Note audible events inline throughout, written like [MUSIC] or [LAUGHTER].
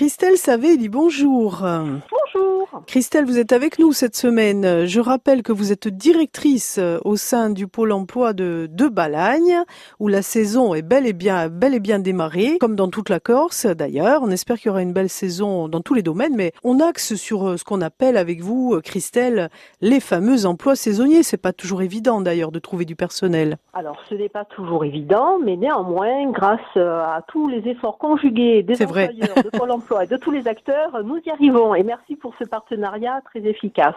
Christelle Savé dit bonjour. Bonjour. Christelle, vous êtes avec nous cette semaine. Je rappelle que vous êtes directrice au sein du pôle emploi de, de Balagne, où la saison est bel et bien, bel et bien démarrée, comme dans toute la Corse d'ailleurs. On espère qu'il y aura une belle saison dans tous les domaines, mais on axe sur ce qu'on appelle avec vous, Christelle, les fameux emplois saisonniers. C'est pas toujours évident d'ailleurs de trouver du personnel. Alors, ce n'est pas toujours évident, mais néanmoins, grâce à tous les efforts conjugués des employeurs, de Pôle emploi et de tous les acteurs, nous y arrivons. Et merci pour ce très efficace.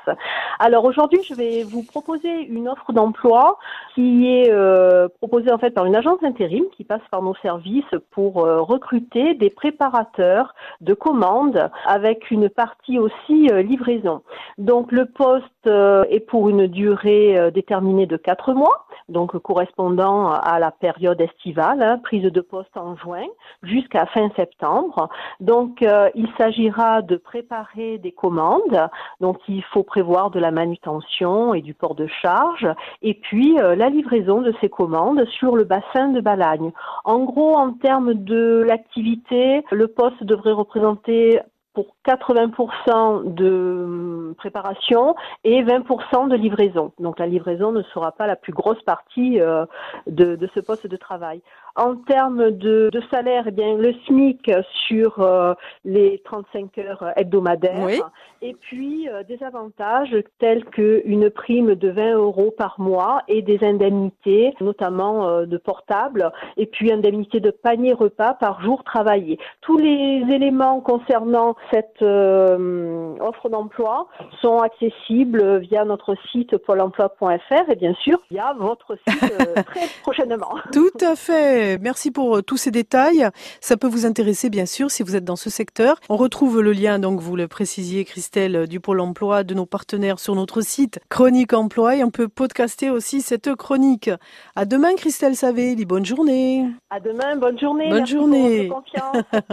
Alors aujourd'hui, je vais vous proposer une offre d'emploi qui est euh, proposée en fait par une agence intérim qui passe par nos services pour euh, recruter des préparateurs de commandes avec une partie aussi euh, livraison. Donc le poste est pour une durée déterminée de quatre mois, donc correspondant à la période estivale, hein, prise de poste en juin jusqu'à fin septembre. Donc il s'agira de préparer des commandes. Donc il faut prévoir de la manutention et du port de charge et puis euh, la livraison de ces commandes sur le bassin de Balagne. En gros, en termes de l'activité, le poste devrait représenter pour 80% de hum, préparation et 20% de livraison. Donc la livraison ne sera pas la plus grosse partie euh, de, ce poste de travail. En termes de, salaire, eh bien le SMIC sur euh, les 35 heures hebdomadaires et puis euh, des avantages tels qu'une prime de 20 euros par mois et des indemnités, notamment de portable et puis indemnité de panier repas par jour travaillé. Tous les éléments concernant cette euh, offre d'emploi sont accessibles via notre site pôle emploi.fr et bien sûr via votre site euh, [LAUGHS] très prochainement. Tout à fait. Merci pour euh, tous ces détails. Ça peut vous intéresser bien sûr si vous êtes dans ce secteur. On retrouve le lien, donc vous le précisiez Christelle, du pôle emploi, de nos partenaires sur notre site Chronique Emploi et on peut podcaster aussi cette chronique. À demain Christelle Savé, bonne journée. À demain, bonne journée. Bonne journée. confiance. [LAUGHS]